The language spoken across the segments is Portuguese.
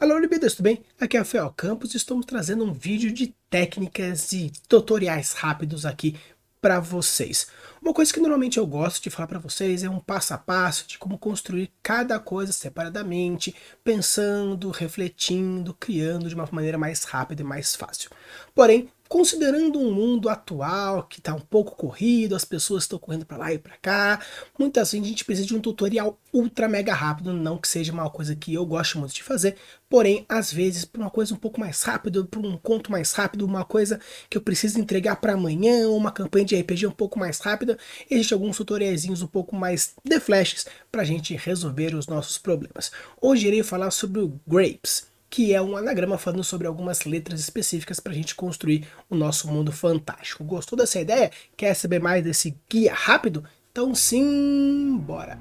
Alô, libidas, tudo bem? Aqui é o Fel Campos e estamos trazendo um vídeo de técnicas e tutoriais rápidos aqui para vocês. Uma coisa que normalmente eu gosto de falar para vocês é um passo a passo de como construir cada coisa separadamente, pensando, refletindo, criando de uma maneira mais rápida e mais fácil. Porém, considerando um mundo atual que está um pouco corrido, as pessoas estão correndo para lá e para cá, muitas vezes a gente precisa de um tutorial ultra mega rápido, não que seja uma coisa que eu gosto muito de fazer, porém, às vezes, para uma coisa um pouco mais rápida, para um conto mais rápido, uma coisa que eu preciso entregar para amanhã, uma campanha de RPG um pouco mais rápida, existem alguns tutoriaizinhos um pouco mais de flashes para a gente resolver os nossos problemas. Hoje irei falar sobre o Grapes, que é um anagrama falando sobre algumas letras específicas para a gente construir o nosso mundo fantástico. Gostou dessa ideia? Quer saber mais desse guia rápido? Então sim, bora!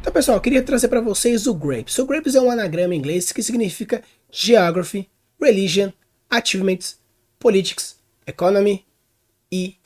Então, pessoal, eu queria trazer para vocês o GRAPES. O GRAPES é um anagrama em inglês que significa Geography, Religion Achievements, Politics, Economy e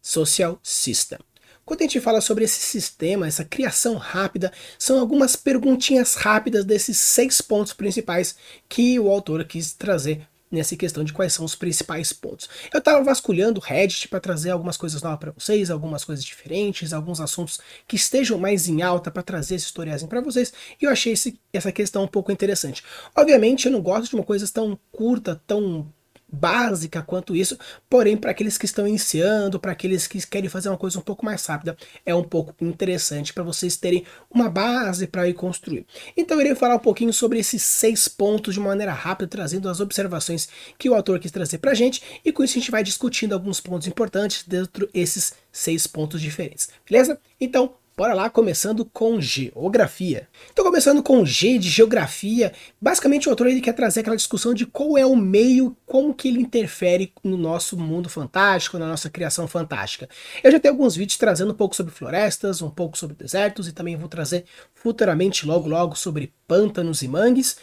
Social System. Quando a gente fala sobre esse sistema, essa criação rápida, são algumas perguntinhas rápidas desses seis pontos principais que o autor quis trazer nessa questão de quais são os principais pontos. Eu estava vasculhando o Reddit para trazer algumas coisas novas para vocês, algumas coisas diferentes, alguns assuntos que estejam mais em alta para trazer esse tutoriais para vocês, e eu achei esse, essa questão um pouco interessante. Obviamente eu não gosto de uma coisa tão curta, tão básica quanto isso, porém para aqueles que estão iniciando, para aqueles que querem fazer uma coisa um pouco mais rápida, é um pouco interessante para vocês terem uma base para ir construir. Então eu irei falar um pouquinho sobre esses seis pontos de maneira rápida, trazendo as observações que o autor quis trazer para a gente, e com isso a gente vai discutindo alguns pontos importantes dentro desses seis pontos diferentes, beleza? Então Bora lá, começando com geografia. Então, começando com G de geografia, basicamente o autor ele quer trazer aquela discussão de qual é o meio, como que ele interfere no nosso mundo fantástico, na nossa criação fantástica. Eu já tenho alguns vídeos trazendo um pouco sobre florestas, um pouco sobre desertos e também vou trazer futuramente, logo logo, sobre pântanos e mangues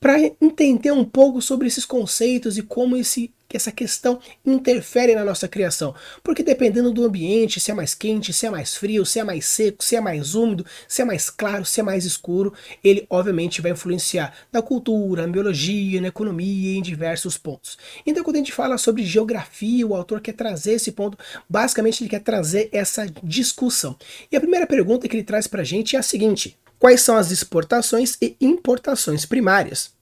para entender um pouco sobre esses conceitos e como esse, essa questão interfere na nossa criação. Porque dependendo do ambiente, se é mais quente, se é mais frio, se é mais seco, se é mais úmido, se é mais claro, se é mais escuro, ele obviamente vai influenciar na cultura, na biologia, na economia e em diversos pontos. Então quando a gente fala sobre geografia, o autor quer trazer esse ponto, basicamente ele quer trazer essa discussão. E a primeira pergunta que ele traz para a gente é a seguinte, Quais são as exportações e importações primárias?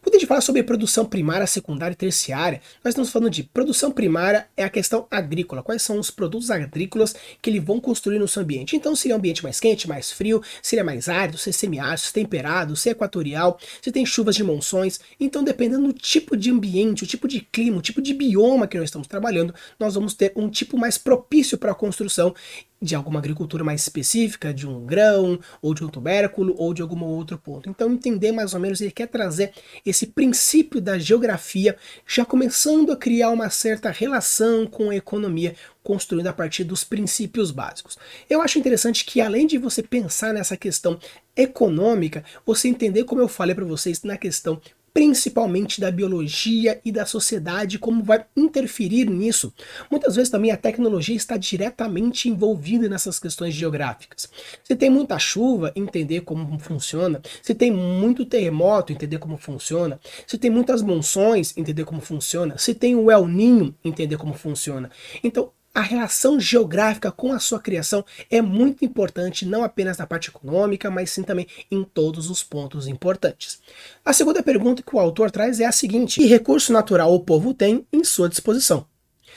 Quando a gente fala sobre produção primária, secundária e terciária, nós estamos falando de produção primária é a questão agrícola. Quais são os produtos agrícolas que eles vão construir no seu ambiente? Então, se é um ambiente mais quente, mais frio, se ele é mais árido, se é semiárido, se é temperado, se é equatorial, se tem chuvas de monções. Então, dependendo do tipo de ambiente, o tipo de clima, o tipo de bioma que nós estamos trabalhando, nós vamos ter um tipo mais propício para a construção de alguma agricultura mais específica, de um grão, ou de um tubérculo, ou de algum outro ponto. Então, entender mais ou menos, ele quer trazer esse princípio da geografia, já começando a criar uma certa relação com a economia, construindo a partir dos princípios básicos. Eu acho interessante que, além de você pensar nessa questão econômica, você entender, como eu falei para vocês, na questão principalmente da biologia e da sociedade, como vai interferir nisso. Muitas vezes também a tecnologia está diretamente envolvida nessas questões geográficas. Se tem muita chuva, entender como funciona. Se tem muito terremoto, entender como funciona. Se tem muitas monções, entender como funciona. Se tem o El Ninho, entender como funciona. Então, a relação geográfica com a sua criação é muito importante, não apenas na parte econômica, mas sim também em todos os pontos importantes. A segunda pergunta que o autor traz é a seguinte: que recurso natural o povo tem em sua disposição?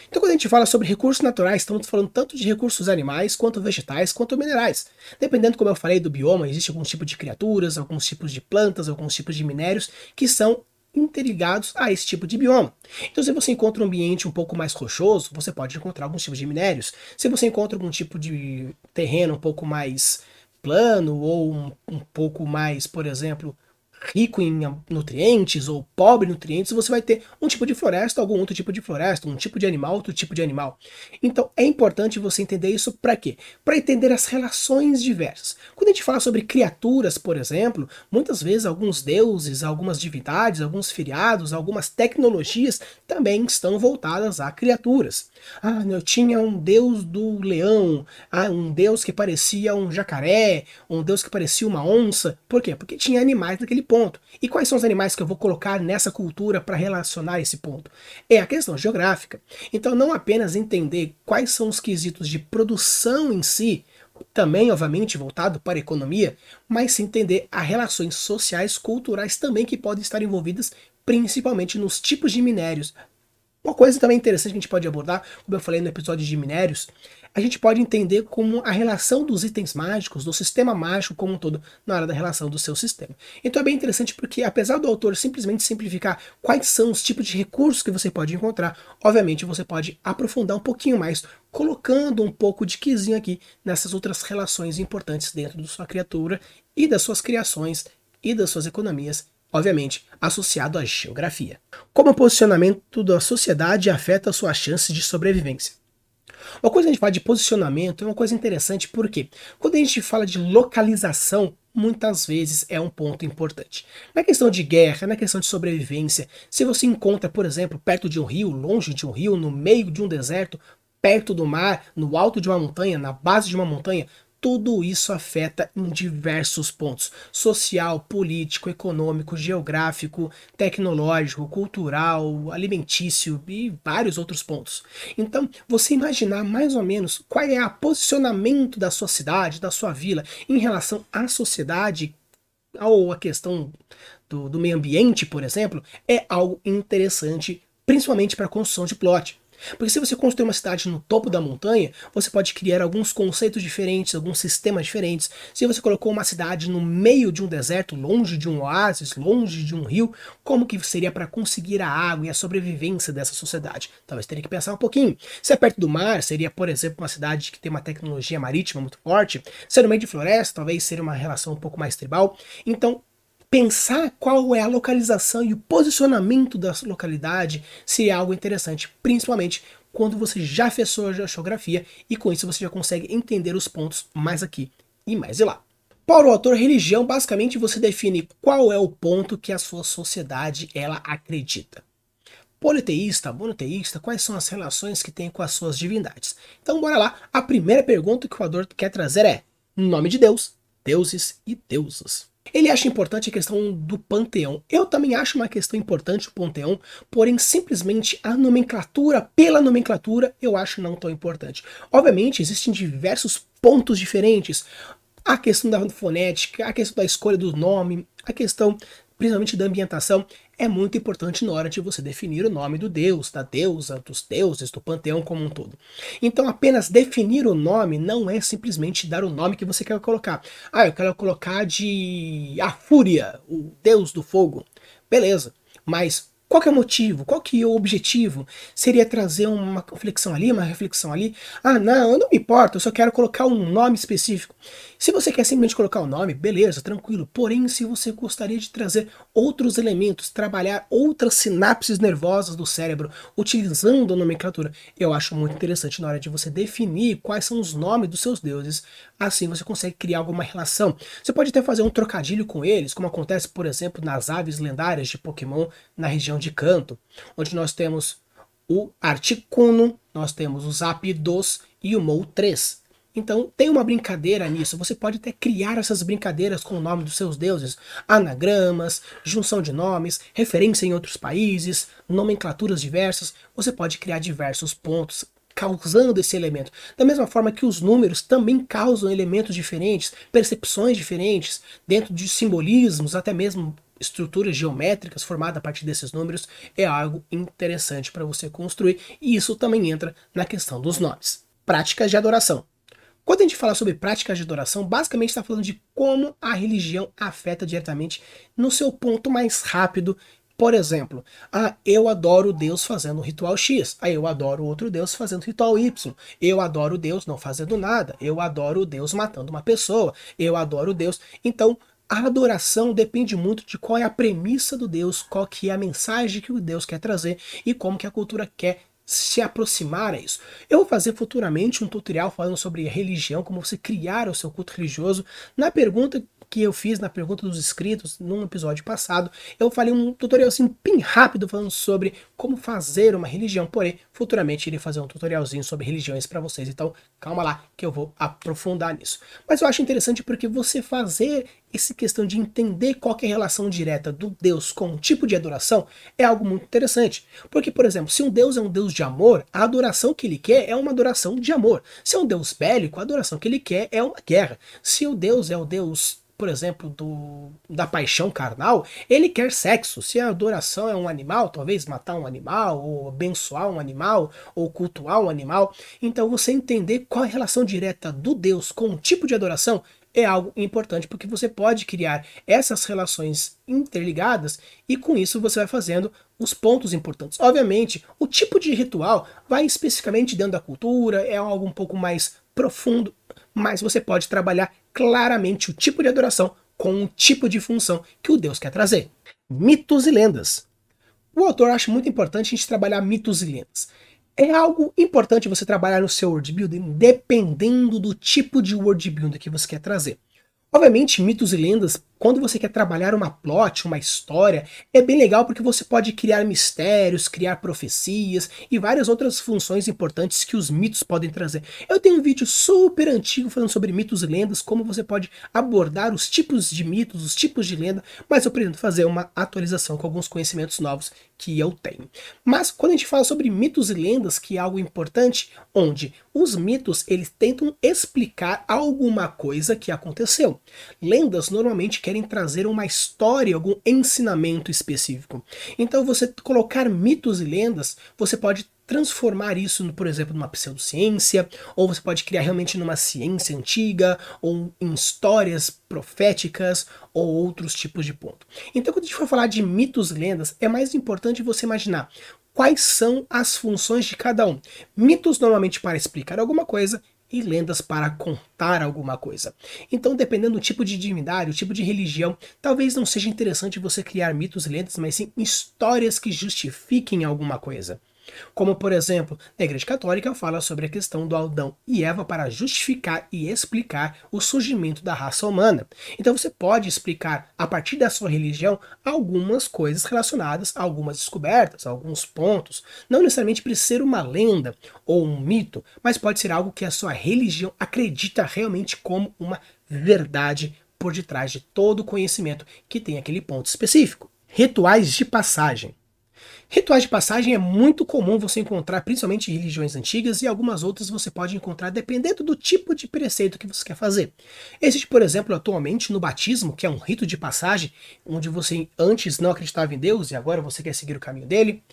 Então, quando a gente fala sobre recursos naturais, estamos falando tanto de recursos animais, quanto vegetais, quanto minerais. Dependendo, como eu falei, do bioma, existe alguns tipos de criaturas, alguns tipos de plantas, alguns tipos de minérios que são interligados a esse tipo de bioma. Então, se você encontra um ambiente um pouco mais rochoso, você pode encontrar alguns tipos de minérios. Se você encontra algum tipo de terreno um pouco mais plano ou um, um pouco mais, por exemplo, rico em nutrientes ou pobre em nutrientes, você vai ter um tipo de floresta, algum outro tipo de floresta, um tipo de animal, outro tipo de animal. Então é importante você entender isso para quê? Para entender as relações diversas. Quando a gente fala sobre criaturas, por exemplo, muitas vezes alguns deuses, algumas divindades, alguns feriados, algumas tecnologias também estão voltadas a criaturas. Ah, eu tinha um deus do leão, ah, um deus que parecia um jacaré, um deus que parecia uma onça. Por quê? Porque tinha animais naquele ponto. E quais são os animais que eu vou colocar nessa cultura para relacionar esse ponto? É a questão geográfica. Então, não apenas entender quais são os quesitos de produção em si, também, obviamente, voltado para a economia, mas sim entender as relações sociais, culturais também que podem estar envolvidas, principalmente nos tipos de minérios, uma coisa também interessante que a gente pode abordar, como eu falei no episódio de minérios, a gente pode entender como a relação dos itens mágicos, do sistema mágico como um todo, na hora da relação do seu sistema. Então é bem interessante porque, apesar do autor simplesmente simplificar quais são os tipos de recursos que você pode encontrar, obviamente você pode aprofundar um pouquinho mais, colocando um pouco de quizinho aqui nessas outras relações importantes dentro da sua criatura e das suas criações e das suas economias obviamente associado à geografia. Como o posicionamento da sociedade afeta sua chance de sobrevivência. Uma coisa que a gente fala de posicionamento é uma coisa interessante porque quando a gente fala de localização, muitas vezes é um ponto importante. Na questão de guerra, na questão de sobrevivência, se você encontra, por exemplo, perto de um rio, longe de um rio, no meio de um deserto, perto do mar, no alto de uma montanha, na base de uma montanha, tudo isso afeta em diversos pontos: social, político, econômico, geográfico, tecnológico, cultural, alimentício e vários outros pontos. Então, você imaginar mais ou menos qual é o posicionamento da sua cidade, da sua vila, em relação à sociedade ou a questão do, do meio ambiente, por exemplo, é algo interessante, principalmente para a construção de plot. Porque se você construir uma cidade no topo da montanha, você pode criar alguns conceitos diferentes, alguns sistemas diferentes. Se você colocou uma cidade no meio de um deserto, longe de um oásis, longe de um rio, como que seria para conseguir a água e a sobrevivência dessa sociedade? Talvez teria que pensar um pouquinho. Se é perto do mar, seria, por exemplo, uma cidade que tem uma tecnologia marítima muito forte. Se é no meio de floresta, talvez seria uma relação um pouco mais tribal. Então, pensar qual é a localização e o posicionamento da localidade seria algo interessante, principalmente quando você já fez sua geografia e com isso você já consegue entender os pontos mais aqui e mais lá. Para o autor, religião, basicamente você define qual é o ponto que a sua sociedade ela acredita. Politeísta, monoteísta, quais são as relações que tem com as suas divindades? Então bora lá, a primeira pergunta que o autor quer trazer é nome de Deus, deuses e deusas. Ele acha importante a questão do panteão. Eu também acho uma questão importante o panteão, porém simplesmente a nomenclatura pela nomenclatura eu acho não tão importante. Obviamente existem diversos pontos diferentes. A questão da fonética, a questão da escolha do nome, a questão principalmente da ambientação, é muito importante na hora de você definir o nome do deus, da deusa, dos deuses, do panteão como um todo. Então, apenas definir o nome não é simplesmente dar o nome que você quer colocar. Ah, eu quero colocar de a Fúria, o deus do fogo. Beleza, mas qual é o motivo? Qual que é o objetivo? Seria trazer uma reflexão ali, uma reflexão ali? Ah, não, eu não me importo, eu só quero colocar um nome específico. Se você quer simplesmente colocar o nome, beleza, tranquilo. Porém, se você gostaria de trazer outros elementos, trabalhar outras sinapses nervosas do cérebro, utilizando a nomenclatura, eu acho muito interessante na hora de você definir quais são os nomes dos seus deuses. Assim você consegue criar alguma relação. Você pode até fazer um trocadilho com eles, como acontece, por exemplo, nas aves lendárias de Pokémon na região de canto, onde nós temos o Articuno, nós temos o Zapdos e o Mou 3. Então tem uma brincadeira nisso. Você pode até criar essas brincadeiras com o nome dos seus deuses, anagramas, junção de nomes, referência em outros países, nomenclaturas diversas. Você pode criar diversos pontos causando esse elemento. Da mesma forma que os números também causam elementos diferentes, percepções diferentes, dentro de simbolismos, até mesmo estruturas geométricas formadas a partir desses números é algo interessante para você construir e isso também entra na questão dos nomes. Práticas de adoração. Quando a gente fala sobre práticas de adoração, basicamente está falando de como a religião afeta diretamente no seu ponto mais rápido. Por exemplo, ah, eu adoro Deus fazendo o ritual X, ah, eu adoro outro Deus fazendo o ritual Y, eu adoro Deus não fazendo nada, eu adoro Deus matando uma pessoa, eu adoro Deus. Então, A adoração depende muito de qual é a premissa do Deus, qual que é a mensagem que o Deus quer trazer e como que a cultura quer se aproximar a isso. Eu vou fazer futuramente um tutorial falando sobre religião, como você criar o seu culto religioso. Na pergunta que eu fiz na pergunta dos inscritos num episódio passado, eu falei um tutorial assim bem rápido falando sobre como fazer uma religião, porém futuramente irei fazer um tutorialzinho sobre religiões para vocês, então calma lá que eu vou aprofundar nisso. Mas eu acho interessante porque você fazer essa questão de entender qual é a relação direta do Deus com o tipo de adoração é algo muito interessante. Porque, por exemplo, se um Deus é um Deus de amor, a adoração que ele quer é uma adoração de amor. Se é um Deus bélico, a adoração que ele quer é uma guerra. Se o Deus é o Deus por exemplo, do, da paixão carnal, ele quer sexo. Se a adoração é um animal, talvez matar um animal, ou abençoar um animal, ou cultuar um animal. Então você entender qual é a relação direta do Deus com o tipo de adoração é algo importante, porque você pode criar essas relações interligadas e com isso você vai fazendo os pontos importantes. Obviamente, o tipo de ritual vai especificamente dentro da cultura, é algo um pouco mais profundo, mas você pode trabalhar claramente o tipo de adoração com o tipo de função que o Deus quer trazer. Mitos e lendas. O autor acha muito importante a gente trabalhar mitos e lendas. É algo importante você trabalhar no seu world building dependendo do tipo de world building que você quer trazer. Obviamente, mitos e lendas quando você quer trabalhar uma plot, uma história, é bem legal porque você pode criar mistérios, criar profecias e várias outras funções importantes que os mitos podem trazer. Eu tenho um vídeo super antigo falando sobre mitos e lendas, como você pode abordar os tipos de mitos, os tipos de lenda, mas eu pretendo fazer uma atualização com alguns conhecimentos novos que eu tenho. Mas quando a gente fala sobre mitos e lendas, que é algo importante, onde os mitos eles tentam explicar alguma coisa que aconteceu. Lendas normalmente querem trazer uma história, algum ensinamento específico. Então, você colocar mitos e lendas, você pode transformar isso, por exemplo, numa pseudociência, ou você pode criar realmente numa ciência antiga, ou em histórias proféticas, ou outros tipos de ponto. Então, quando a gente for falar de mitos e lendas, é mais importante você imaginar quais são as funções de cada um. Mitos normalmente para explicar alguma coisa e lendas para contar alguma coisa. Então, dependendo do tipo de divindade, o tipo de religião, talvez não seja interessante você criar mitos e lendas, mas sim histórias que justifiquem alguma coisa. Como, por exemplo, na Igreja Católica fala sobre a questão do Adão e Eva para justificar e explicar o surgimento da raça humana. Então você pode explicar, a partir da sua religião, algumas coisas relacionadas a algumas descobertas, a alguns pontos. Não necessariamente precisa ser uma lenda ou um mito, mas pode ser algo que a sua religião acredita realmente como uma verdade por detrás de todo o conhecimento que tem aquele ponto específico. Rituais de passagem. Rituais de passagem é muito comum você encontrar, principalmente em religiões antigas, e algumas outras você pode encontrar dependendo do tipo de preceito que você quer fazer. Existe, por exemplo, atualmente no batismo, que é um rito de passagem, onde você antes não acreditava em Deus e agora você quer seguir o caminho dele.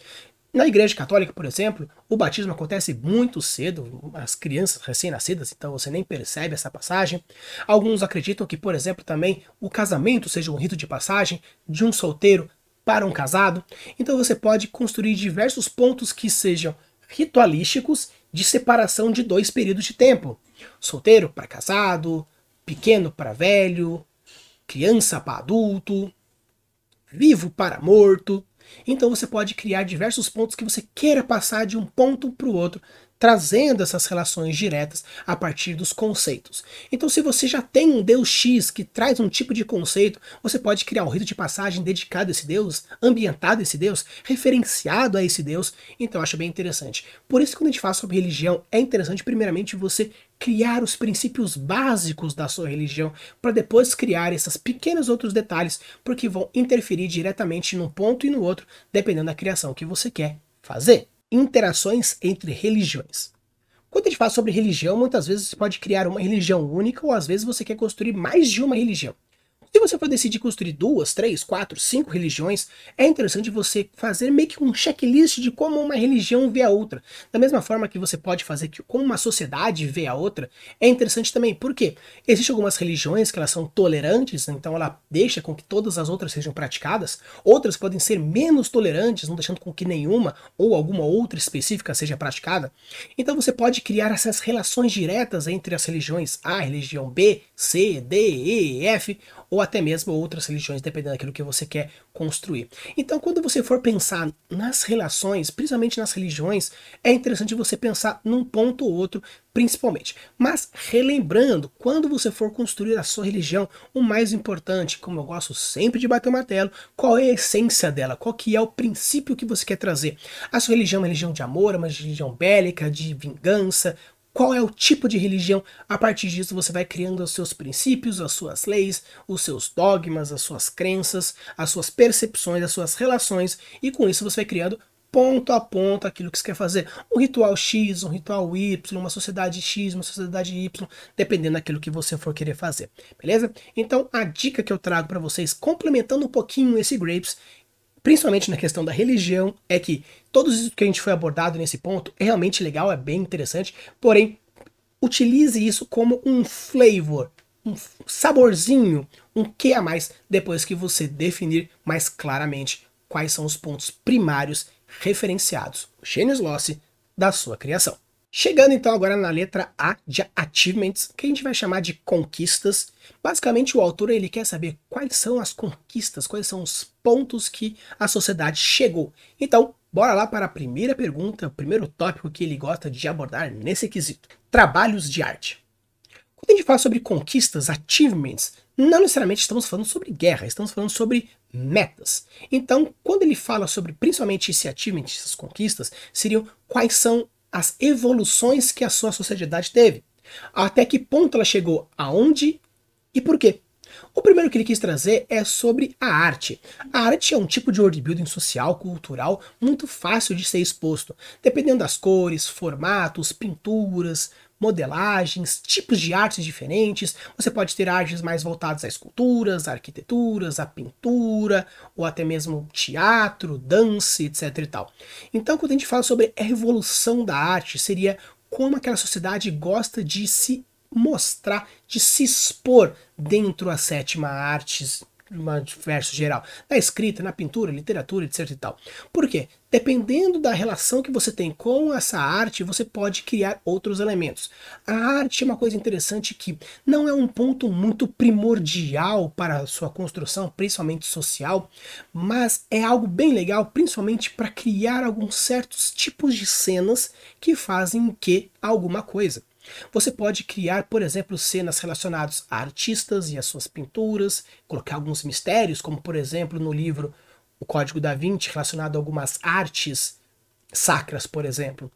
Na Igreja Católica, por exemplo, o batismo acontece muito cedo, as crianças recém-nascidas, então você nem percebe essa passagem. Alguns acreditam que, por exemplo, também o casamento seja um rito de passagem de um solteiro para um casado. Então você pode construir diversos pontos que sejam ritualísticos de separação de dois períodos de tempo: solteiro para casado, pequeno para velho, criança para adulto, vivo para morto. Então você pode criar diversos pontos que você queira passar de um ponto para o outro trazendo essas relações diretas a partir dos conceitos. Então, se você já tem um Deus X que traz um tipo de conceito, você pode criar um rito de passagem dedicado a esse Deus, ambientado a esse Deus, referenciado a esse Deus. Então, eu acho bem interessante. Por isso, quando a gente fala sobre religião, é interessante, primeiramente, você criar os princípios básicos da sua religião, para depois criar esses pequenos outros detalhes, porque vão interferir diretamente num ponto e no outro, dependendo da criação que você quer fazer interações entre religiões. Quando a gente fala sobre religião, muitas vezes você pode criar uma religião única ou às vezes você quer construir mais de uma religião. Se você for decidir construir duas, três, quatro, cinco religiões, é interessante você fazer meio que um checklist de como uma religião vê a outra. Da mesma forma que você pode fazer que como uma sociedade vê a outra, é interessante também. Por quê? Existem algumas religiões que elas são tolerantes, então ela deixa com que todas as outras sejam praticadas. Outras podem ser menos tolerantes, não deixando com que nenhuma ou alguma outra específica seja praticada. Então você pode criar essas relações diretas entre as religiões A, religião B, C, D, E, F, ou até mesmo outras religiões, dependendo daquilo que você quer construir. Então, quando você for pensar nas relações, principalmente nas religiões, é interessante você pensar num ponto ou outro, principalmente. Mas, relembrando, quando você for construir a sua religião, o mais importante, como eu gosto sempre de bater o martelo, qual é a essência dela, qual que é o princípio que você quer trazer. A sua religião é uma religião de amor, é uma religião bélica, de vingança, qual é o tipo de religião. A partir disso, você vai criando os seus princípios, as suas leis, os seus dogmas, as suas crenças, as suas percepções, as suas relações, e com isso você vai criando ponto a ponto aquilo que você quer fazer. Um ritual X, um ritual Y, uma sociedade X, uma sociedade Y, dependendo daquilo que você for querer fazer. Beleza? Então, a dica que eu trago para vocês, complementando um pouquinho esse Grapes, principalmente na questão da religião, é que todos isso que a gente foi abordado nesse ponto é realmente legal, é bem interessante, porém, utilize isso como um flavor, um saborzinho, um que a mais, depois que você definir mais claramente quais são os pontos primários referenciados, o Genius Loss da sua criação. Chegando então agora na letra A de Achievements, que a gente vai chamar de conquistas. Basicamente o autor ele quer saber quais são as conquistas, quais são os pontos que a sociedade chegou. Então, bora lá para a primeira pergunta, o primeiro tópico que ele gosta de abordar nesse quesito. Trabalhos de arte. Quando a gente fala sobre conquistas, achievements, não necessariamente estamos falando sobre guerra, estamos falando sobre metas. Então, quando ele fala sobre principalmente esse achievement, essas conquistas, seriam quais são as evoluções que a sua sociedade teve. Até que ponto ela chegou, aonde e por quê. O primeiro que ele quis trazer é sobre a arte. A arte é um tipo de world building social, cultural, muito fácil de ser exposto, dependendo das cores, formatos, pinturas, modelagens, tipos de artes diferentes. Você pode ter artes mais voltadas a esculturas, a arquiteturas, a pintura, ou até mesmo teatro, dança, etc e tal. Então, quando a gente fala sobre a evolução da arte, seria como aquela sociedade gosta de se mostrar, de se expor dentro da sétima artes uma verso geral, na escrita, na pintura, literatura, etc e tal. Por quê? Dependendo da relação que você tem com essa arte, você pode criar outros elementos. A arte é uma coisa interessante que não é um ponto muito primordial para a sua construção, principalmente social, mas é algo bem legal, principalmente para criar alguns certos tipos de cenas que fazem que alguma coisa. Você pode criar, por exemplo, cenas relacionadas a artistas e as suas pinturas, colocar alguns mistérios, como por exemplo no livro O Código da Vinci, relacionado a algumas artes sacras, por exemplo.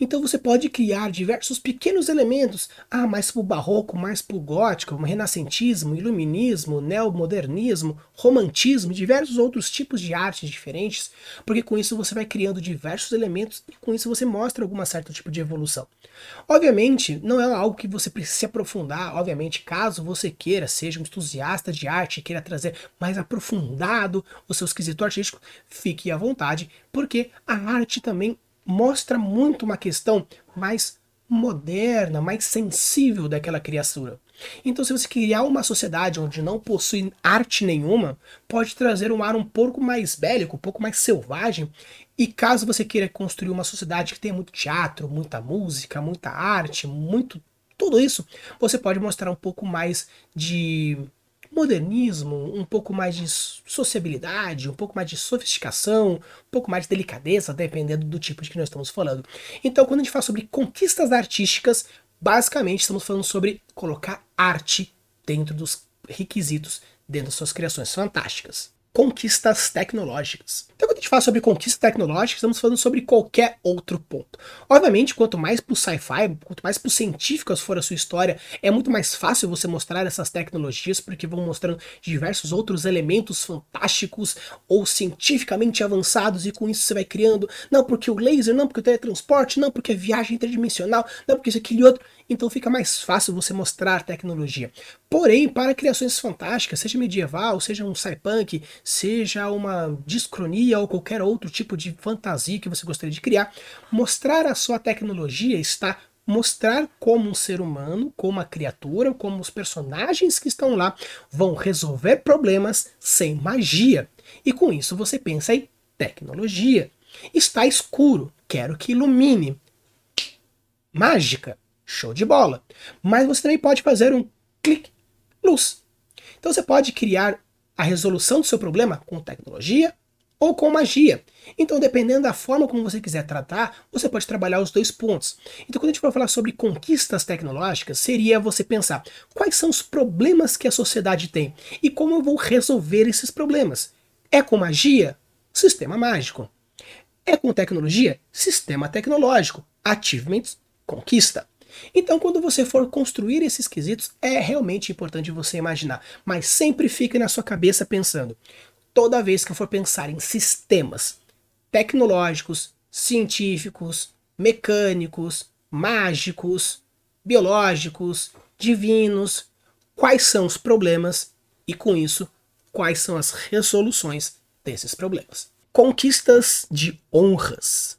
Então você pode criar diversos pequenos elementos, ah, mais para o barroco, mais para o gótico, renascentismo, iluminismo, neomodernismo, romantismo, diversos outros tipos de artes diferentes, porque com isso você vai criando diversos elementos e com isso você mostra alguma certo tipo de evolução. Obviamente, não é algo que você precise se aprofundar, obviamente, caso você queira, seja um entusiasta de arte queira trazer mais aprofundado o seu esquisito artístico, fique à vontade, porque a arte também mostra muito uma questão mais moderna, mais sensível daquela criatura. Então, se você criar uma sociedade onde não possui arte nenhuma, pode trazer um ar um pouco mais bélico, um pouco mais selvagem. E caso você queira construir uma sociedade que tenha muito teatro, muita música, muita arte, muito tudo isso, você pode mostrar um pouco mais de modernismo, um pouco mais de sociabilidade, um pouco mais de sofisticação, um pouco mais de delicadeza, dependendo do tipo de que nós estamos falando. Então, quando a gente fala sobre conquistas artísticas, basicamente estamos falando sobre colocar arte dentro dos requisitos, dentro das suas criações fantásticas conquistas tecnológicas. Então, quando a gente fala sobre conquistas tecnológicas, estamos falando sobre qualquer outro ponto. Obviamente, quanto mais pro sci-fi, quanto mais pro científicas for a sua história, é muito mais fácil você mostrar essas tecnologias, porque vão mostrando diversos outros elementos fantásticos ou cientificamente avançados, e com isso você vai criando, não porque o laser, não porque o teletransporte, não porque a viagem interdimensional, não porque isso, aquele outro então fica mais fácil você mostrar tecnologia. Porém, para criações fantásticas, seja medieval, seja um cyberpunk, seja uma discronia ou qualquer outro tipo de fantasia que você gostaria de criar, mostrar a sua tecnologia está mostrar como um ser humano, como a criatura, como os personagens que estão lá vão resolver problemas sem magia. E com isso você pensa em tecnologia. Está escuro, quero que ilumine. Mágica, Show de bola. Mas você também pode fazer um clique luz. Então você pode criar a resolução do seu problema com tecnologia ou com magia. Então, dependendo da forma como você quiser tratar, você pode trabalhar os dois pontos. Então, quando a gente for falar sobre conquistas tecnológicas, seria você pensar quais são os problemas que a sociedade tem e como eu vou resolver esses problemas. É com magia? Sistema mágico. É com tecnologia? Sistema tecnológico. Achievements, conquista. Então, quando você for construir esses quesitos, é realmente importante você imaginar, mas sempre fique na sua cabeça pensando: toda vez que eu for pensar em sistemas tecnológicos, científicos, mecânicos, mágicos, biológicos, divinos, quais são os problemas e, com isso, quais são as resoluções desses problemas. Conquistas de honras.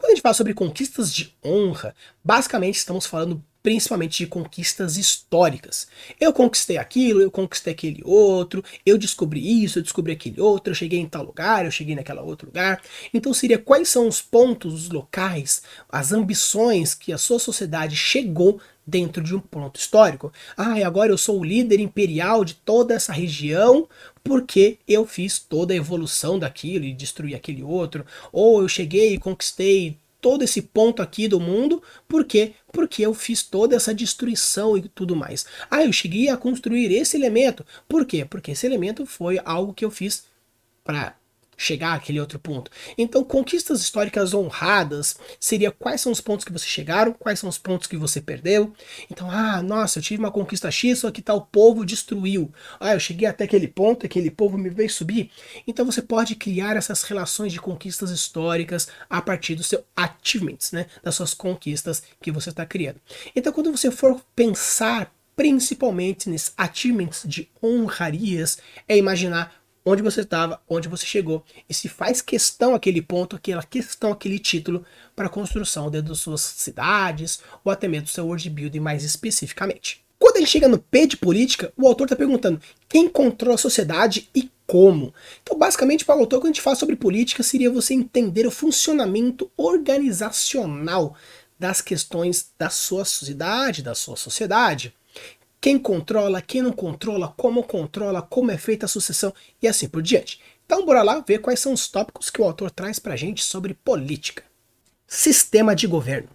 Quando a gente fala sobre conquistas de honra, basicamente estamos falando principalmente de conquistas históricas. Eu conquistei aquilo, eu conquistei aquele outro, eu descobri isso, eu descobri aquele outro, eu cheguei em tal lugar, eu cheguei naquele outro lugar. Então seria quais são os pontos, os locais, as ambições que a sua sociedade chegou dentro de um ponto histórico. Ah, e agora eu sou o líder imperial de toda essa região porque eu fiz toda a evolução daquilo e destruí aquele outro, ou eu cheguei e conquistei todo esse ponto aqui do mundo, por quê? Porque eu fiz toda essa destruição e tudo mais. Ah, eu cheguei a construir esse elemento, por quê? Porque esse elemento foi algo que eu fiz para chegar àquele outro ponto. Então, conquistas históricas honradas seria quais são os pontos que você chegaram, quais são os pontos que você perdeu. Então, ah, nossa, eu tive uma conquista X, só que tal povo destruiu. Ah, eu cheguei até aquele ponto, aquele povo me veio subir. Então, você pode criar essas relações de conquistas históricas a partir do seu achievements, né, das suas conquistas que você está criando. Então, quando você for pensar principalmente nesses achievements de honrarias, é imaginar onde você estava, onde você chegou, e se faz questão aquele ponto, aquela questão, aquele título para a construção dentro das suas cidades, ou até mesmo do seu world building mais especificamente. Quando gente chega no P de política, o autor está perguntando quem controla a sociedade e como. Então, basicamente, para o autor, quando a gente fala sobre política, seria você entender o funcionamento organizacional das questões da sua sociedade, da sua sociedade quem controla, quem não controla, como controla, como é feita a sucessão e assim por diante. Então bora lá ver quais são os tópicos que o autor traz pra gente sobre política. Sistema de governo.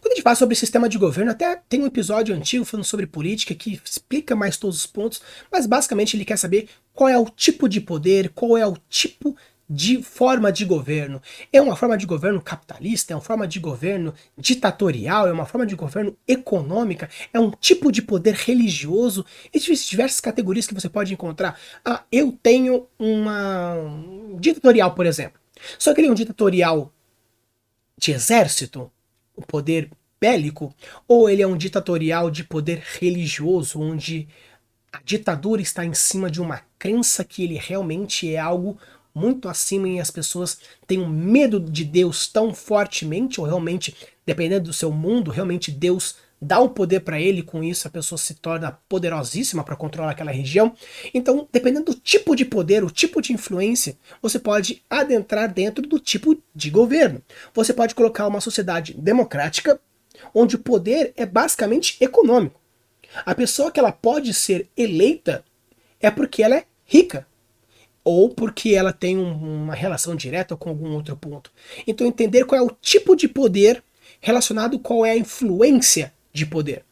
Quando a gente fala sobre sistema de governo, até tem um episódio antigo falando sobre política que explica mais todos os pontos, mas basicamente ele quer saber qual é o tipo de poder, qual é o tipo de forma de governo. É uma forma de governo capitalista, é uma forma de governo ditatorial, é uma forma de governo econômica, é um tipo de poder religioso. Existem diversas categorias que você pode encontrar. Ah, eu tenho uma um ditatorial, por exemplo. Só que ele é um ditatorial de exército, o poder bélico, ou ele é um ditatorial de poder religioso, onde a ditadura está em cima de uma crença que ele realmente é algo muito acima e as pessoas têm um medo de Deus tão fortemente, ou realmente, dependendo do seu mundo, realmente Deus dá um poder para ele, com isso a pessoa se torna poderosíssima para controlar aquela região. Então, dependendo do tipo de poder, o tipo de influência, você pode adentrar dentro do tipo de governo. Você pode colocar uma sociedade democrática, onde o poder é basicamente econômico. A pessoa que ela pode ser eleita é porque ela é rica, ou porque ela tem um, uma relação direta com algum outro ponto. Então entender qual é o tipo de poder relacionado qual é a influência de poder.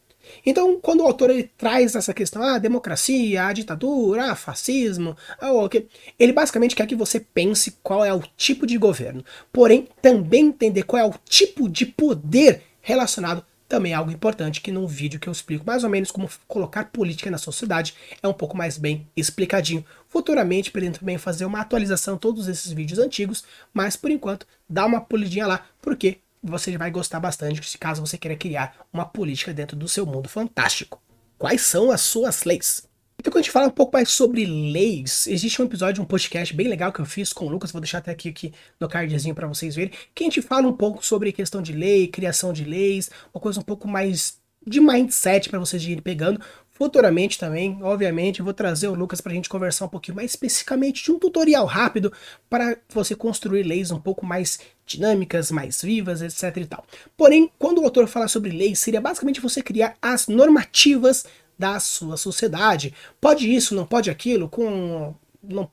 Então, quando o autor ele traz essa questão, ah, democracia, a ditadura, ah, fascismo, ah, okay, ele basicamente quer que você pense qual é o tipo de governo, porém também entender qual é o tipo de poder relacionado também é algo importante que num vídeo que eu explico mais ou menos como colocar política na sociedade é um pouco mais bem explicadinho. Futuramente pretendo também fazer uma atualização de todos esses vídeos antigos, mas por enquanto dá uma polidinha lá, porque você vai gostar bastante caso você queira criar uma política dentro do seu mundo fantástico. Quais são as suas leis? Então, quando a gente fala um pouco mais sobre leis, existe um episódio, um podcast bem legal que eu fiz com o Lucas, vou deixar até aqui, aqui no cardzinho para vocês verem, que a gente fala um pouco sobre questão de lei, criação de leis, uma coisa um pouco mais de mindset para vocês irem pegando. Futuramente também, obviamente, vou trazer o Lucas para a gente conversar um pouquinho mais especificamente de um tutorial rápido para você construir leis um pouco mais dinâmicas, mais vivas, etc e tal. Porém, quando o autor fala sobre leis, seria basicamente você criar as normativas da sua sociedade. Pode isso, não pode aquilo, com não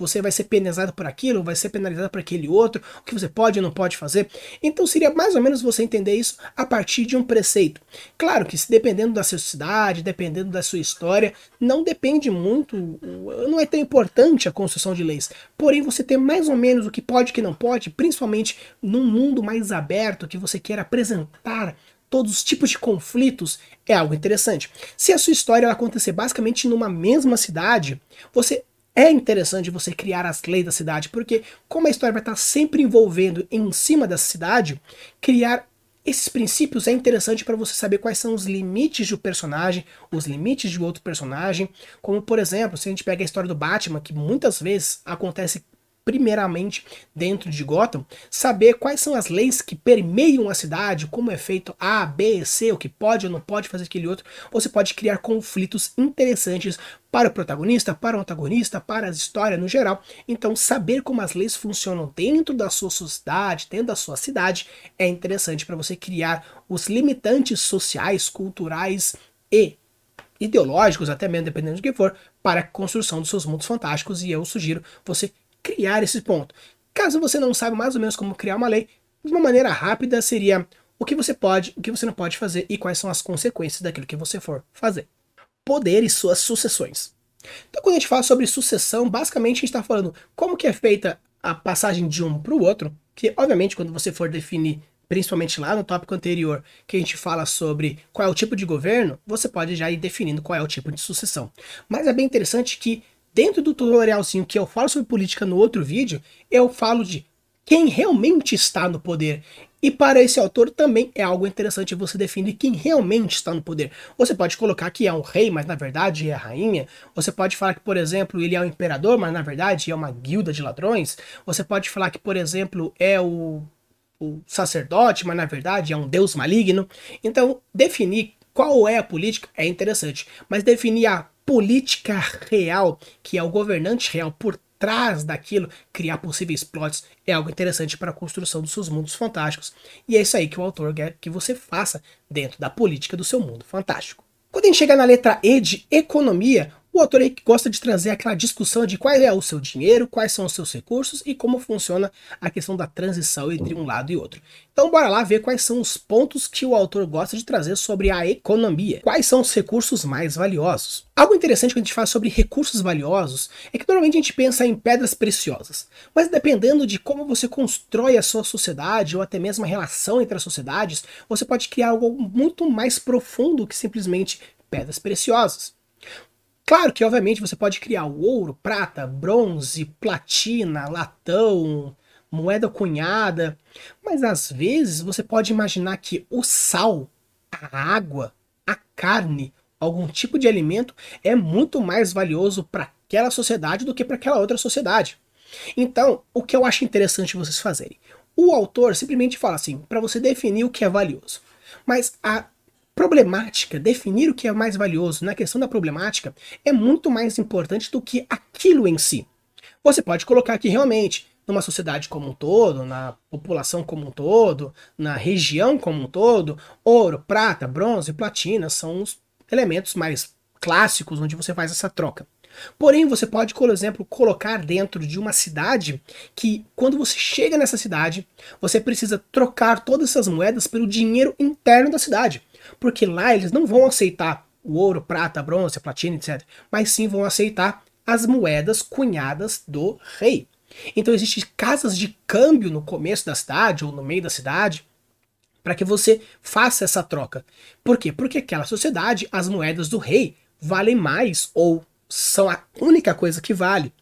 você vai ser penalizado por aquilo, vai ser penalizado por aquele outro, o que você pode e não pode fazer. Então seria mais ou menos você entender isso a partir de um preceito. Claro que se dependendo da sua cidade, dependendo da sua história, não depende muito, não é tão importante a construção de leis. Porém, você ter mais ou menos o que pode e o que não pode, principalmente num mundo mais aberto que você quer apresentar todos os tipos de conflitos é algo interessante. Se a sua história acontecer basicamente numa mesma cidade, você é interessante você criar as leis da cidade, porque como a história vai estar sempre envolvendo em cima da cidade, criar esses princípios é interessante para você saber quais são os limites do personagem, os limites de outro personagem, como por exemplo, se a gente pega a história do Batman, que muitas vezes acontece primeiramente dentro de Gotham, saber quais são as leis que permeiam a cidade, como é feito A, B, C, o que pode ou não pode fazer aquele outro, você pode criar conflitos interessantes para o protagonista, para o antagonista, para a história no geral. Então, saber como as leis funcionam dentro da sua sociedade, dentro da sua cidade, é interessante para você criar os limitantes sociais, culturais e ideológicos, até mesmo dependendo do que for, para a construção dos seus mundos fantásticos. E eu sugiro você criar esse ponto. Caso você não saiba mais ou menos como criar uma lei, de uma maneira rápida seria o que você pode, o que você não pode fazer e quais são as consequências daquilo que você for fazer. Poder e suas sucessões. Então, quando a gente fala sobre sucessão, basicamente a gente está falando como que é feita a passagem de um para o outro, que obviamente quando você for definir, principalmente lá no tópico anterior, que a gente fala sobre qual é o tipo de governo, você pode já ir definindo qual é o tipo de sucessão. Mas é bem interessante que dentro do tutorialzinho que eu falo sobre política no outro vídeo, eu falo de quem realmente está no poder. E para esse autor também é algo interessante você definir quem realmente está no poder. Você pode colocar que é um rei, mas na verdade é a rainha. Você pode falar que, por exemplo, ele é um imperador, mas na verdade é uma guilda de ladrões. Você pode falar que, por exemplo, é o, o sacerdote, mas na verdade é um deus maligno. Então, definir qual é a política é interessante, mas definir a política real, que é o governante real por trás daquilo, criar possíveis plots, é algo interessante para a construção dos seus mundos fantásticos. E é isso aí que o autor quer que você faça dentro da política do seu mundo fantástico. Quando a gente chega na letra E de economia, o autor aí gosta de trazer aquela discussão de qual é o seu dinheiro, quais são os seus recursos e como funciona a questão da transição entre um lado e outro. Então bora lá ver quais são os pontos que o autor gosta de trazer sobre a economia. Quais são os recursos mais valiosos? Algo interessante quando a gente fala sobre recursos valiosos é que normalmente a gente pensa em pedras preciosas, mas dependendo de como você constrói a sua sociedade ou até mesmo a relação entre as sociedades, você pode criar algo muito mais profundo que simplesmente pedras preciosas. Claro que, obviamente, você pode criar ouro, prata, bronze, platina, latão, moeda cunhada, mas às vezes você pode imaginar que o sal, a água, a carne, algum tipo de alimento é muito mais valioso para aquela sociedade do que para aquela outra sociedade. Então, o que eu acho interessante vocês fazerem? O autor simplesmente fala assim, para você definir o que é valioso. Mas a problemática, definir o que é mais valioso na questão da problemática é muito mais importante do que aquilo em si. Você pode colocar aqui realmente numa sociedade como um todo, na população como um todo, na região como um todo, ouro, prata, bronze, platina são os elementos mais clássicos onde você faz essa troca. Porém, você pode, por exemplo, colocar dentro de uma cidade que, quando você chega nessa cidade, você precisa trocar todas essas moedas pelo dinheiro interno da cidade porque lá eles não vão aceitar o ouro, prata, bronze, platina, etc. Mas sim vão aceitar as moedas cunhadas do rei. Então existem casas de câmbio no começo da cidade ou no meio da cidade para que você faça essa troca. Por quê? Porque aquela sociedade, as moedas do rei valem mais ou são a única coisa que vale.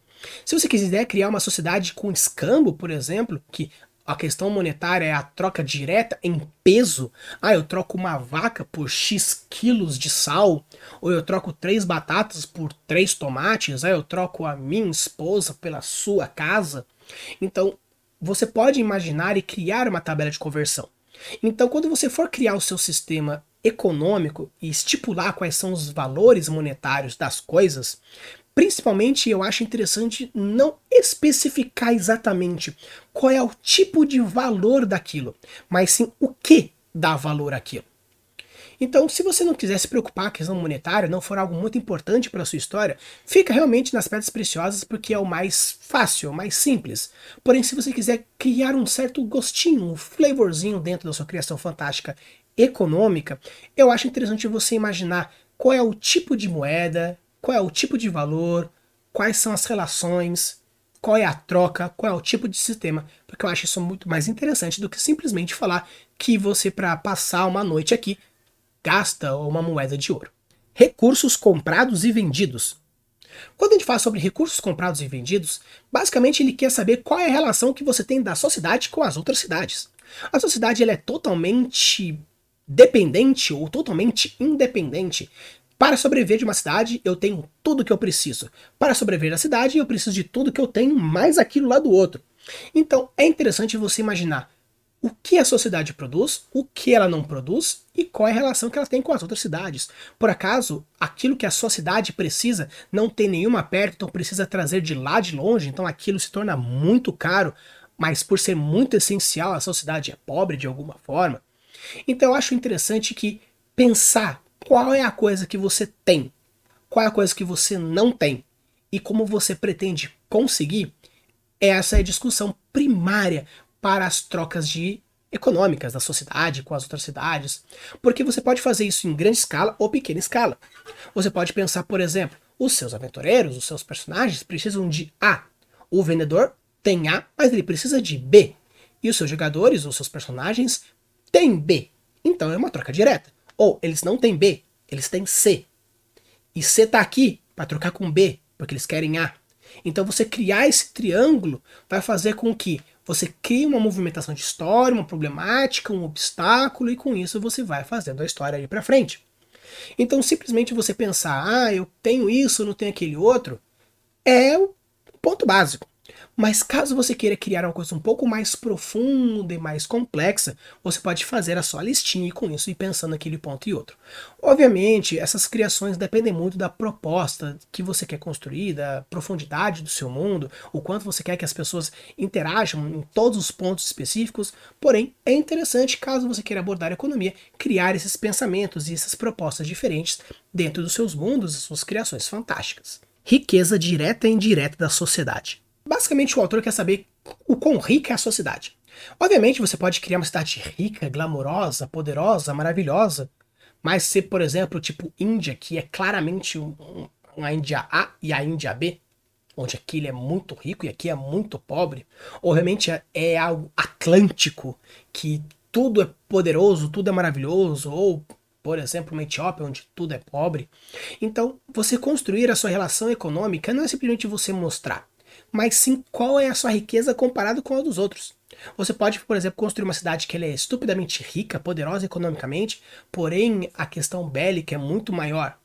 Se você quiser criar uma sociedade com escambo, por exemplo, que a questão monetária é a troca direta em peso. Ah, eu troco uma vaca por X quilos de sal. Ou eu troco três batatas por três tomates. Ah, eu troco a minha esposa pela sua casa. Então, você pode imaginar e criar uma tabela de conversão. Então, quando você for criar o seu sistema econômico e estipular quais são os valores monetários das coisas, Principalmente eu acho interessante não especificar exatamente qual é o tipo de valor daquilo, mas sim o que dá valor àquilo. Então, se você não quiser se preocupar com a questão monetária, não for algo muito importante para a sua história, fica realmente nas pedras preciosas porque é o mais fácil, é o mais simples. Porém, se você quiser criar um certo gostinho, um flavorzinho dentro da sua criação fantástica econômica, eu acho interessante você imaginar qual é o tipo de moeda, qual é o tipo de valor, quais são as relações, qual é a troca, qual é o tipo de sistema, porque eu acho isso muito mais interessante do que simplesmente falar que você, para passar uma noite aqui, gasta uma moeda de ouro. Recursos comprados e vendidos. Quando a gente fala sobre recursos comprados e vendidos, basicamente ele quer saber qual é a relação que você tem da sociedade com as outras cidades. A sociedade ela é totalmente dependente ou totalmente independente. Para sobreviver de uma cidade, eu tenho tudo que eu preciso. Para sobreviver da cidade, eu preciso de tudo que eu tenho, mais aquilo lá do outro. Então, é interessante você imaginar o que a sociedade produz, o que ela não produz e qual é a relação que ela tem com as outras cidades. Por acaso, aquilo que a sua cidade precisa não tem nenhuma perto, então precisa trazer de lá de longe, então aquilo se torna muito caro, mas por ser muito essencial, a sociedade é pobre de alguma forma. Então eu acho interessante que pensar qual é a coisa que você tem, qual é a coisa que você não tem e como você pretende conseguir, essa é a discussão primária para as trocas de econômicas da sociedade com as outras cidades, porque você pode fazer isso em grande escala ou pequena escala. Você pode pensar, por exemplo, os seus aventureiros, os seus personagens precisam de A. O vendedor tem A, mas ele precisa de B. E os seus jogadores, os seus personagens, têm B. Então é uma troca direta. Ou eles não têm B, eles têm C. E C está aqui para trocar com B, porque eles querem A. Então você criar esse triângulo vai fazer com que você crie uma movimentação de história, uma problemática, um obstáculo, e com isso você vai fazendo a história ir para frente. Então, simplesmente você pensar, ah, eu tenho isso, não tenho aquele outro, é o ponto básico. Mas caso você queira criar uma coisa um pouco mais profunda e mais complexa, você pode fazer a sua listinha e com isso ir pensando naquele ponto e outro. Obviamente, essas criações dependem muito da proposta que você quer construir, da profundidade do seu mundo, o quanto você quer que as pessoas interajam em todos os pontos específicos. Porém, é interessante, caso você queira abordar a economia, criar esses pensamentos e essas propostas diferentes dentro dos seus mundos e suas criações fantásticas. Riqueza direta e indireta da sociedade. Basicamente, o autor quer saber o quão rica é a sua cidade. Obviamente, você pode criar uma cidade rica, glamourosa, poderosa, maravilhosa, mas se, por exemplo, tipo Índia, que é claramente um, uma Índia A e a Índia B, onde aquele é muito rico e aqui é muito pobre, ou realmente é, é algo atlântico, que tudo é poderoso, tudo é maravilhoso, ou, por exemplo, uma Etiópia, onde tudo é pobre. Então, você construir a sua relação econômica não é simplesmente você mostrar mas sim qual é a sua riqueza comparado com a dos outros. Você pode, por exemplo, construir uma cidade que é estupidamente rica, poderosa economicamente, porém a questão bélica é muito maior.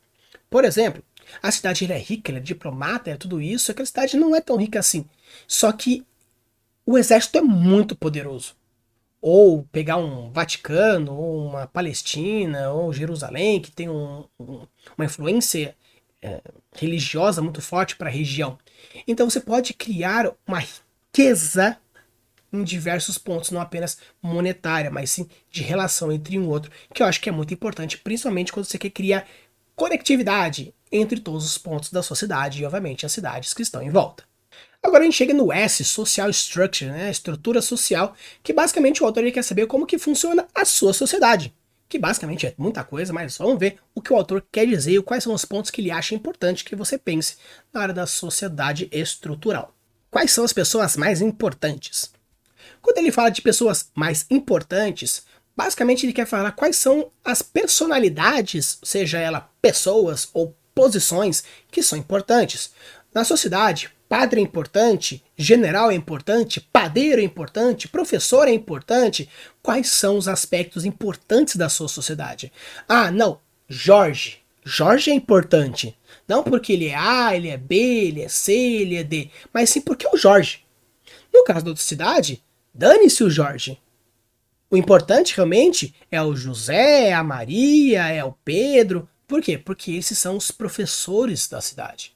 Por exemplo, a cidade é rica, ela é diplomata, é tudo isso, aquela cidade não é tão rica assim. Só que o exército é muito poderoso. Ou pegar um Vaticano, ou uma Palestina, ou Jerusalém, que tem um, um, uma influência é, religiosa muito forte para a região. Então você pode criar uma riqueza em diversos pontos, não apenas monetária, mas sim de relação entre um outro, que eu acho que é muito importante, principalmente quando você quer criar conectividade entre todos os pontos da sua cidade e, obviamente, as cidades que estão em volta. Agora a gente chega no S, Social Structure, né, estrutura social, que basicamente o autor quer saber como que funciona a sua sociedade que basicamente é muita coisa, mas vamos ver o que o autor quer dizer e quais são os pontos que ele acha importante que você pense na área da sociedade estrutural. Quais são as pessoas mais importantes? Quando ele fala de pessoas mais importantes, basicamente ele quer falar quais são as personalidades, seja ela pessoas ou posições, que são importantes. Na sociedade, padre é importante, general é importante, padeiro é importante, professor é importante. Quais são os aspectos importantes da sua sociedade? Ah, não, Jorge. Jorge é importante. Não porque ele é A, ele é B, ele é C, ele é D, mas sim porque é o Jorge. No caso da outra cidade, dane-se o Jorge. O importante realmente é o José, é a Maria, é o Pedro. Por quê? Porque esses são os professores da cidade.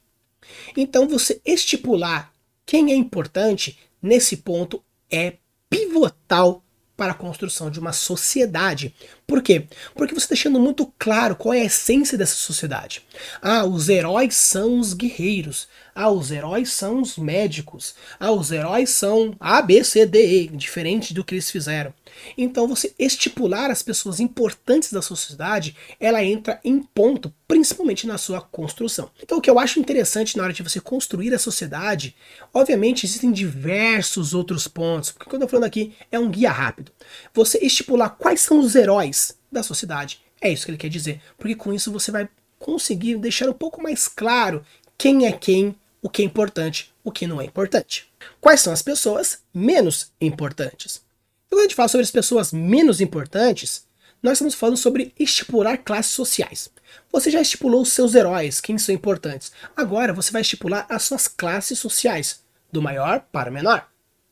Então você estipular quem é importante nesse ponto é pivotal para a construção de uma sociedade. Por quê? Porque você está deixando muito claro qual é a essência dessa sociedade. Ah, os heróis são os guerreiros. Ah, os heróis são os médicos. Ah, os heróis são A, B, C, D, E, diferente do que eles fizeram. Então, você estipular as pessoas importantes da sociedade, ela entra em ponto, principalmente na sua construção. Então, o que eu acho interessante na hora de você construir a sociedade, obviamente existem diversos outros pontos, porque quando eu estou falando aqui é um guia rápido. Você estipular quais são os heróis da sociedade, é isso que ele quer dizer, porque com isso você vai conseguir deixar um pouco mais claro quem é quem, o que é importante, o que não é importante. Quais são as pessoas menos importantes? Quando a gente fala sobre as pessoas menos importantes, nós estamos falando sobre estipular classes sociais. Você já estipulou os seus heróis, quem são importantes. Agora você vai estipular as suas classes sociais, do maior para o menor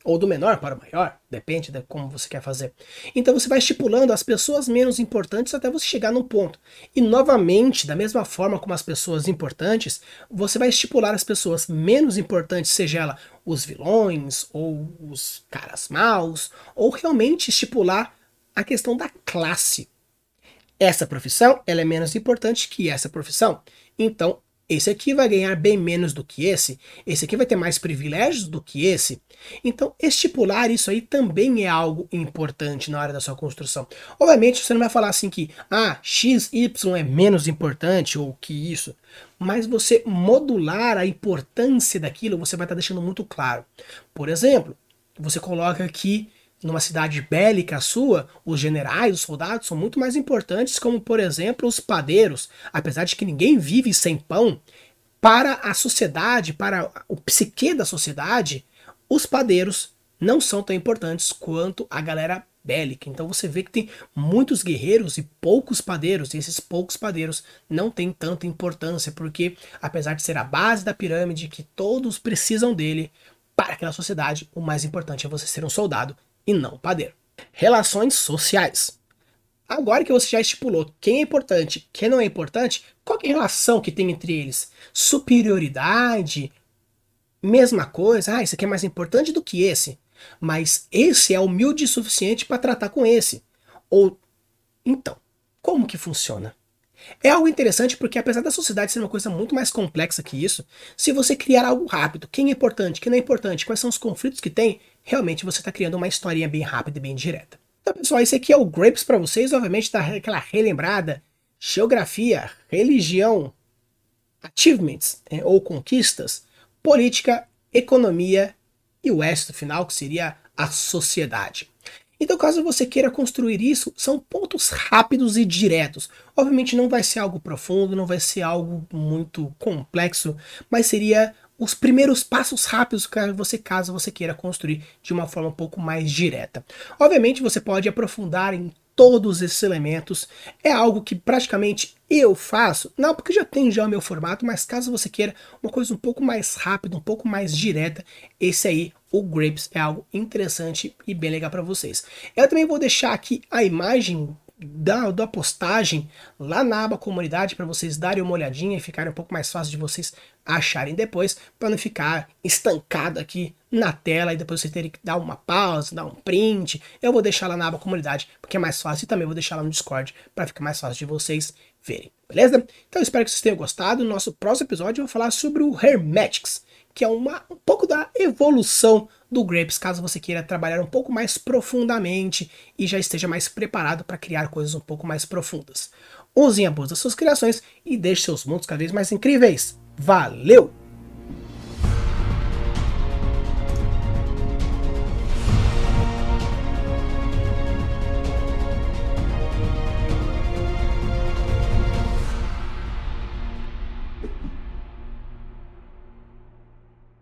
ou do menor para o maior, depende de como você quer fazer. Então você vai estipulando as pessoas menos importantes até você chegar num ponto. E novamente, da mesma forma como as pessoas importantes, você vai estipular as pessoas menos importantes, seja ela os vilões ou os caras maus, ou realmente estipular a questão da classe. Essa profissão ela é menos importante que essa profissão. Então esse aqui vai ganhar bem menos do que esse, esse aqui vai ter mais privilégios do que esse. Então, estipular isso aí também é algo importante na hora da sua construção. Obviamente, você não vai falar assim que, ah, x, y é menos importante ou que isso, mas você modular a importância daquilo, você vai estar deixando muito claro. Por exemplo, você coloca aqui numa cidade bélica sua, os generais, os soldados são muito mais importantes, como por exemplo os padeiros, apesar de que ninguém vive sem pão, para a sociedade, para o psique da sociedade, os padeiros não são tão importantes quanto a galera bélica. Então você vê que tem muitos guerreiros e poucos padeiros, e esses poucos padeiros não têm tanta importância, porque apesar de ser a base da pirâmide, que todos precisam dele, para aquela sociedade, o mais importante é você ser um soldado e não padeiro. Relações sociais. Agora que você já estipulou quem é importante, quem não é importante, qual é a relação que tem entre eles? Superioridade? Mesma coisa? Ah, esse aqui é mais importante do que esse. Mas esse é humilde o suficiente para tratar com esse. Ou então, como que funciona? É algo interessante porque, apesar da sociedade ser uma coisa muito mais complexa que isso, se você criar algo rápido, quem é importante, quem não é importante, quais são os conflitos que tem, realmente você está criando uma historinha bem rápida e bem direta. Então, pessoal, esse aqui é o Grapes para vocês, obviamente dá aquela relembrada, geografia, religião, achievements é, ou conquistas, política, economia e o no final, que seria a sociedade. Então, caso você queira construir isso, são pontos rápidos e diretos. Obviamente não vai ser algo profundo, não vai ser algo muito complexo, mas seria os primeiros passos rápidos que você caso você queira construir de uma forma um pouco mais direta. Obviamente você pode aprofundar em todos esses elementos. É algo que praticamente eu faço, não porque já tem já o meu formato, mas caso você queira uma coisa um pouco mais rápida, um pouco mais direta, esse aí, o Grapes, é algo interessante e bem legal para vocês. Eu também vou deixar aqui a imagem da, da postagem lá na aba comunidade para vocês darem uma olhadinha e ficarem um pouco mais fácil de vocês acharem depois, para não ficar estancado aqui na tela e depois vocês terem que dar uma pausa, dar um print. Eu vou deixar lá na aba comunidade porque é mais fácil e também vou deixar lá no Discord para ficar mais fácil de vocês verem, beleza? Então espero que vocês tenham gostado. No nosso próximo episódio eu vou falar sobre o Hermetics, que é uma, um pouco da evolução do Grapes, caso você queira trabalhar um pouco mais profundamente e já esteja mais preparado para criar coisas um pouco mais profundas. Usem a boa das suas criações e deixe seus mundos cada vez mais incríveis. Valeu!